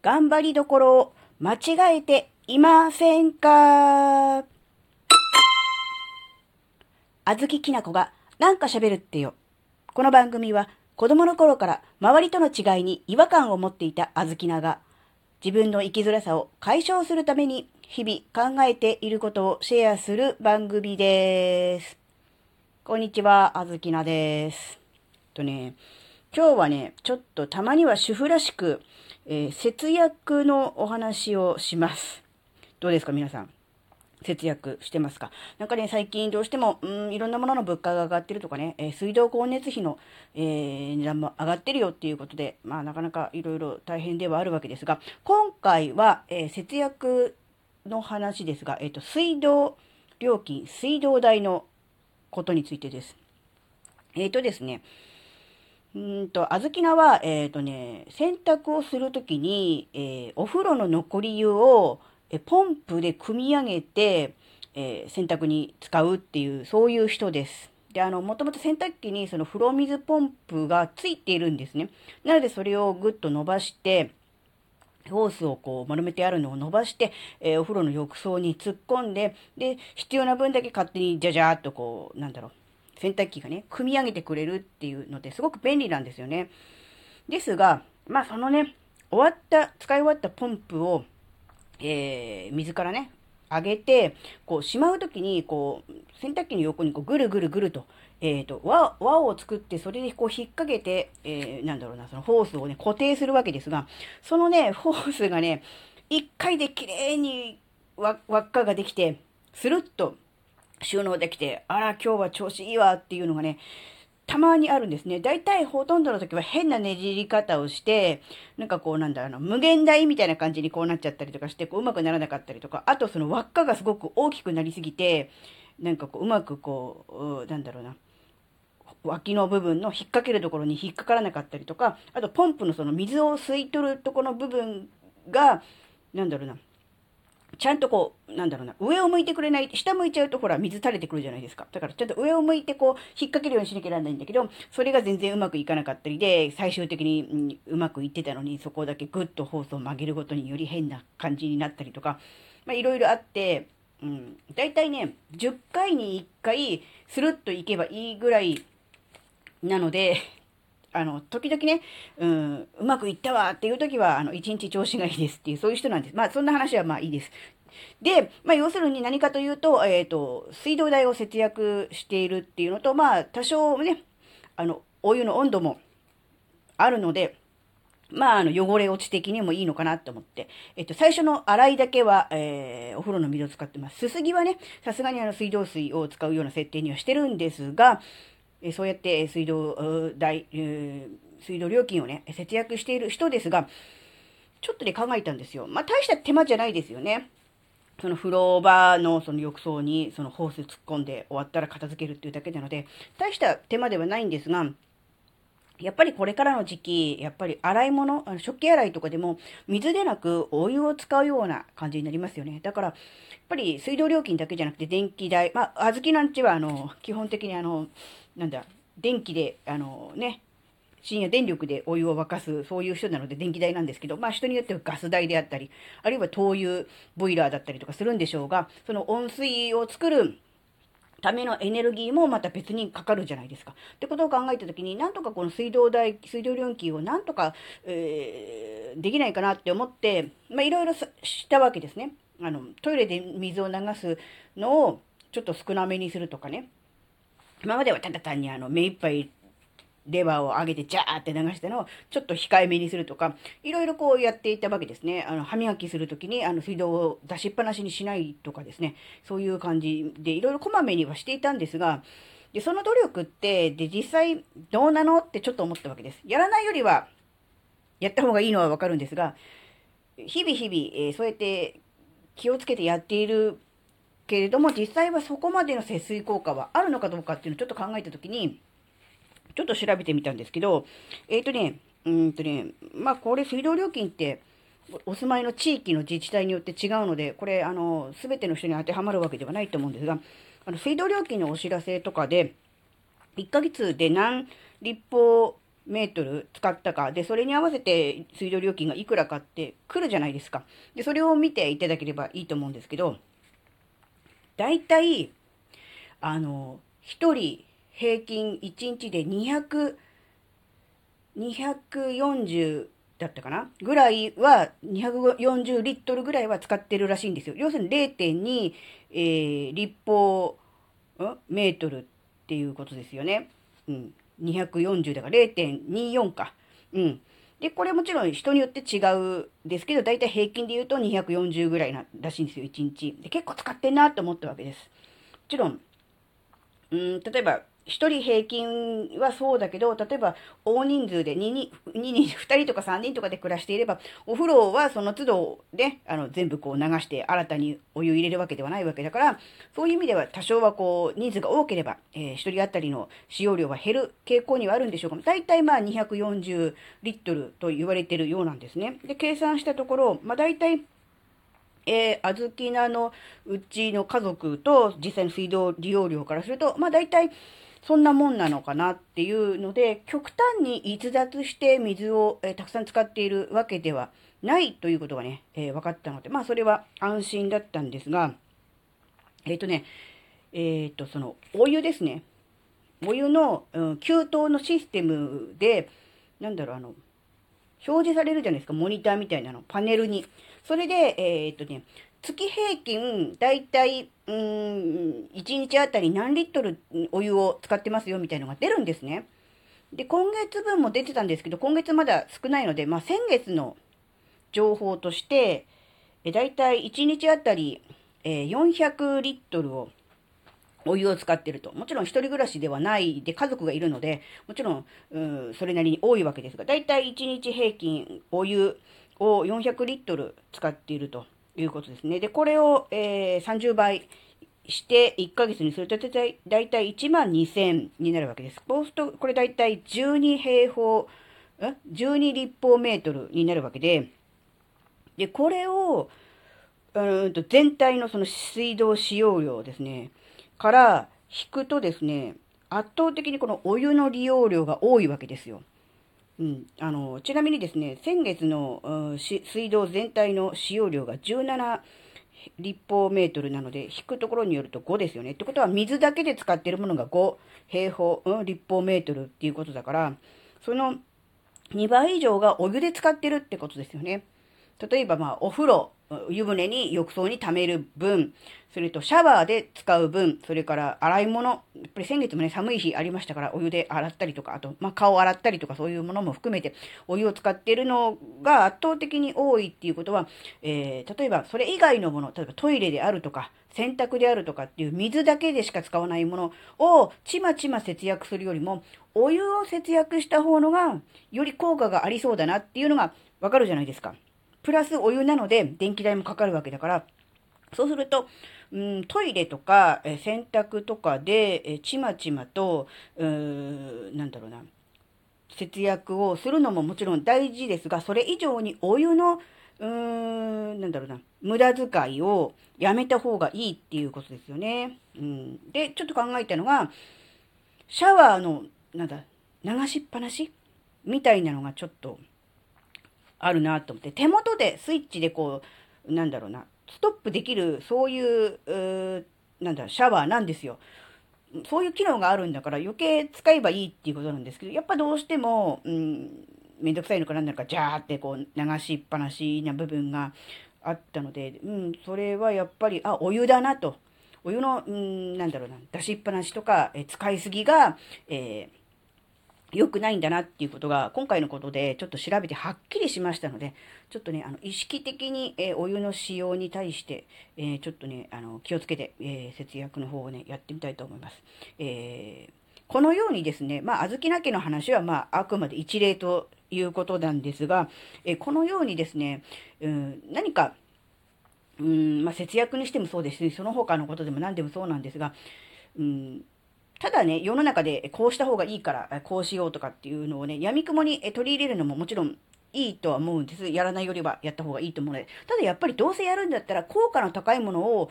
頑張りどころを間違えていませんか？あずききなこがなんか喋るってよ。この番組は子供の頃から周りとの違いに違和感を持っていたあずきなが自分の生きづらさを解消するために日々考えていることをシェアする番組です。こんにちは、あずきなです。とね、今日はね、ちょっとたまには主婦らしく、えー節約のお話をします。どうですか、皆さん？節約してますか？なんかね、最近どうしても、うん、いろんなものの物価が上がってるとかね、えー水道光熱費の、えー値段も上がってるよっていうことで、まあなかなかいろいろ大変ではあるわけですが、今回は、えー節約の話ですが、えっ、と、水道料金、水道代のことについてです。えっ、とですね、うんと、あずきなは、えっ、とね、洗濯をするときに、えーお風呂の残り湯を、えポンプで汲み上げて、えー洗濯に使うっていう、そういう人です。で、あの、もともと洗濯機にその風呂水ポンプがついているんですね。なので、それをぐっと伸ばして、ホースをこう丸めてあるのを伸ばして、えーお風呂の浴槽に突っ込んで、で、必要な分だけ勝手にじゃじゃーっとこう、なんだろう、洗濯機がね、組み上げてくれるっていうのですごく便利なんですよね。ですが、まあそのね、終わった、使い終わったポンプを、えー水からね、上げて、こう、しまうときに、こう、洗濯機の横にこうぐるぐるぐると、えっ、と、輪、を作って、それでこう引っ掛けて、えーなんだろうな、そのホースをね、固定するわけですが、そのね、ホースがね、一回で綺麗に輪っかができて、スルッと収納できて、あら、今日は調子いいわっていうのがね、たまにあるんですね。大体ほとんどの時は変なねじり方をして、なんかこうなんだろうな、無限大みたいな感じにこうなっちゃったりとかして、こううまくならなかったりとか、あとその輪っかがすごく大きくなりすぎて、なんかこううまくこう、なんだろうな、脇の部分の引っ掛けるところに引っかからなかったりとか、あとポンプのその水を吸い取るところの部分が、なんだろうな、ちゃんとこう、なんだろうな、上を向いてくれない、下向いちゃうとほら水垂れてくるじゃないですか。だからちゃんと上を向いてこう、引っ掛けるようにしなきゃならないんだけど、それが全然うまくいかなかったりで、最終的に、うんうまくいってたのに、そこだけグッとホースを曲げることにより変な感じになったりとか、まあいろいろあって、うん、大体ね、10回に1回、スルッといけばいいぐらいなので、あの、時々ね、うん、うまくいったわっていう時は、あの、一日調子がいいですっていう、そういう人なんです。まあ、そんな話はまあいいです。で、まあ、要するに何かというと、えっ、と、水道代を節約しているっていうのと、まあ、多少ね、あの、お湯の温度もあるので、まあ、あの、汚れ落ち的にもいいのかなと思って。えっと、最初の洗いだけは、えーお風呂の水を使ってます。すすぎはね、さすがにあの、水道水を使うような設定にはしてるんですが、えそうやって水道代、水道料金をね、節約している人ですが、ちょっとね、考えたんですよ。まあ、大した手間じゃないですよね。その風呂場のその浴槽にそのホース突っ込んで終わったら片付けるっていうだけなので、大した手間ではないんですが、やっぱりこれからの時期、やっぱり洗い物、あの食器洗いとかでも水でなくお湯を使うような感じになりますよね。だから、やっぱり水道料金だけじゃなくて電気代、まあ、小豆なんちはあの、基本的にあの、なんだ、電気で、あのね、深夜電力でお湯を沸かす、そういう人なので電気代なんですけど、まあ人によってはガス代であったり、あるいは灯油ボイラーだったりとかするんでしょうが、その温水を作るためのエネルギーもまた別にかかるじゃないですか。ってことを考えたときに、なんとかこの水道代、水道料金をなんとか、えーできないかなって思って、まあいろいろしたわけですね。あの、トイレで水を流すのをちょっと少なめにするとかね。今まではただ単にあの目いっぱいレバーを上げてジャーって流したのをちょっと控えめにするとか、いろいろこうやっていたわけですね。あの、歯磨きするときにあの水道を出しっぱなしにしないとかですね。そういう感じでいろいろこまめにはしていたんですが、で、その努力って、で、実際どうなのってちょっと思ったわけです。やらないよりは、やった方がいいのはわかるんですが、日々日々、えーそうやって気をつけてやっているけれども、実際はそこまでの節水効果はあるのかどうかっていうのをちょっと考えたときに、ちょっと調べてみたんですけど、えっ、とね、うんとね、まあこれ水道料金って、お住まいの地域の自治体によって違うので、これ、あの、すべての人に当てはまるわけではないと思うんですが、あの、水道料金のお知らせとかで、1ヶ月で何立方メートル使ったか、で、それに合わせて水道料金がいくらかって来るじゃないですか。で、それを見ていただければいいと思うんですけど、大体、あの、1人平均1日で200、240だったかな？ぐらいは、240リットルぐらいは使ってるらしいんですよ。要するに0.2、えー、立方、メートルっていうことですよね。うん。240だから0.24か。うん。で、これもちろん人によって違うですけど、だいたい平均で言うと240ぐらいならしいんですよ、1日。で、結構使ってんなと思ったわけです。もちろん、うん、例えば、1人平均はそうだけど、例えば大人数で2人、2人、2人とか3人とかで暮らしていれば、お風呂はその都度で、あの、全部こう流して新たにお湯入れるわけではないわけだから、そういう意味では多少はこう、人数が多ければ、えー、1人当たりの使用量は減る傾向にはあるんでしょうか。大体まあ240リットルと言われてるようなんですね。で、計算したところ、まあ大体、えー、あずきなのうちの家族と実際の水道利用量からすると、まあ大体、そんなもんなのかなっていうので、極端に逸脱して水を、えー、たくさん使っているわけではないということがね、えー、分かったので、まあそれは安心だったんですが、えっ、ー、とね、えっ、と、そのお湯ですね。お湯の、うん、給湯のシステムで、なんだろう、あの、表示されるじゃないですか、モニターみたいなの、パネルに。それで、えっ、とね、月平均、だいたい、うーん、1日あたり何リットルお湯を使ってますよみたいなのが出るんですね。で、今月分も出てたんですけど、今月まだ少ないので、まあ、先月の情報として、えだいたい1日あたり、え、400リットルをお湯を使ってると。もちろん一人暮らしではないで家族がいるので、もちろん、うん、それなりに多いわけですが、だいたい1日平均お湯を400リットル使っていると。いうことですね。で、これを、えー、30倍して1ヶ月にするとだいたい1万2000になるわけです。そうすると、これだいたい12平方、12立方メートルになるわけで、で、これを、うんと全体のその水道使用量ですね、から引くとですね、圧倒的にこのお湯の利用量が多いわけですよ。うん、あのちなみにですね、先月の、水道全体の使用量が17立方メートルなので、引くところによると5ですよね。ってことは、水だけで使っているものが5平方、うん、立方メートルっていうことだから、その2倍以上がお湯で使ってるってことですよね。例えば、まあ、お風呂、湯船に浴槽に溜める分、それとシャワーで使う分、それから洗い物、やっぱり先月もね、寒い日ありましたから、お湯で洗ったりとか、あと、まあ、顔洗ったりとかそういうものも含めて、お湯を使っているのが圧倒的に多いっていうことは、えー、例えばそれ以外のもの、例えばトイレであるとか、洗濯であるとかっていう水だけでしか使わないものをちまちま節約するよりも、お湯を節約した方のが、より効果がありそうだなっていうのがわかるじゃないですか。プラスお湯なので電気代もかかるわけだから、そうすると、うん、トイレとか、え洗濯とかで、えちまちまと、うーなんだろうな、節約をするのももちろん大事ですが、それ以上にお湯の、うーん、なんだろうな、無駄遣いをやめた方がいいっていうことですよね。うん。で、ちょっと考えたのが、シャワーの、なんだ、流しっぱなしみたいなのがちょっと、あるなと思って、手元でスイッチでこう、なんだろうな、ストップできる、そういう、うなんだろう、シャワーなんですよ。そういう機能があるんだから余計使えばいいっていうことなんですけど、やっぱどうしても、うん、めんどくさいのかなんだか、ジャーってこう流しっぱなしな部分があったので、うん、それはやっぱり、あ、お湯だなと。お湯の、うん、なんだろうな、出しっぱなしとか、え使いすぎが、えー良くないんだなっていうことが、今回のことでちょっと調べてはっきりしましたので、ちょっとね、あの、意識的に、えー、お湯の使用に対して、えー、ちょっとね、あの、気をつけて、えー、節約の方をね、やってみたいと思います。えこのようにですね、まあ、小豆な家の話は、まあ、あくまで一例ということなんですが、えこのようにですね、うん、何か、うん、まあ、節約にしてもそうですし、その他のことでも何でもそうなんですが、うんただね、世の中でこうした方がいいから、こうしようとかっていうのをね、闇雲に取り入れるのももちろんいいとは思うんです。やらないよりはやった方がいいと思うので。ただやっぱりどうせやるんだったら効果の高いものを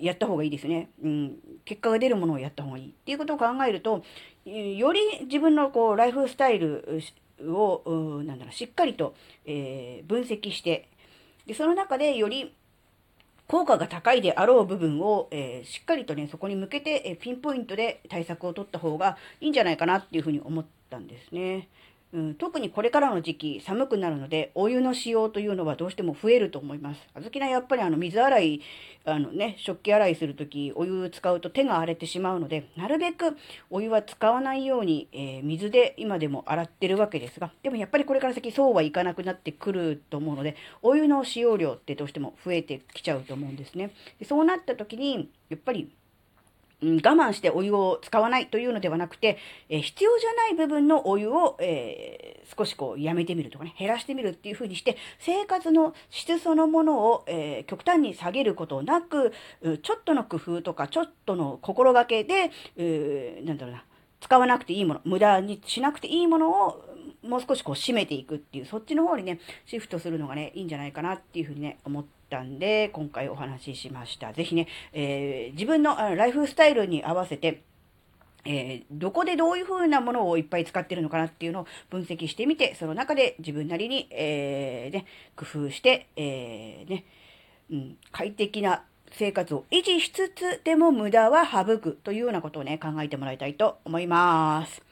やった方がいいですね。うん。結果が出るものをやった方がいい。っていうことを考えると、より自分のこうライフスタイルを、なんだろう、しっかりと、えー、分析して、で、その中でより効果が高いであろう部分を、えー、しっかりとね、そこに向けて、えピンポイントで対策を取った方がいいんじゃないかなっていうふうに思ったんですね。うん、特にこれからの時期寒くなるのでお湯の使用というのはどうしても増えると思います。あずきなやっぱりあの水洗い、あのね、食器洗いするときお湯使うと手が荒れてしまうので、なるべくお湯は使わないように、えー、水で今でも洗ってるわけですが、でもやっぱりこれから先そうはいかなくなってくると思うので、お湯の使用量ってどうしても増えてきちゃうと思うんですね。でそうなった時に、やっぱりうん、我慢してお湯を使わないというのではなくて、え、必要じゃない部分のお湯を、えー、少しこうやめてみるとかね、減らしてみるっていう風にして、生活の質そのものを、えー、極端に下げることなく、ちょっとの工夫とか、ちょっとの心がけで、なんだろうな、使わなくていいもの、無駄にしなくていいものをもう少しこう締めていくっていう、そっちの方にね、シフトするのがね、いいんじゃないかなっていうふうにね、思ってったんで、今回お話ししました。ぜひね、えー、自分のライフスタイルに合わせて、えー、どこでどういう風なものをいっぱい使ってるのかなっていうのを分析してみて、その中で自分なりに、えー、ね、工夫して、えー、ね、うん、快適な生活を維持しつつでも無駄は省くというようなことをね、考えてもらいたいと思います。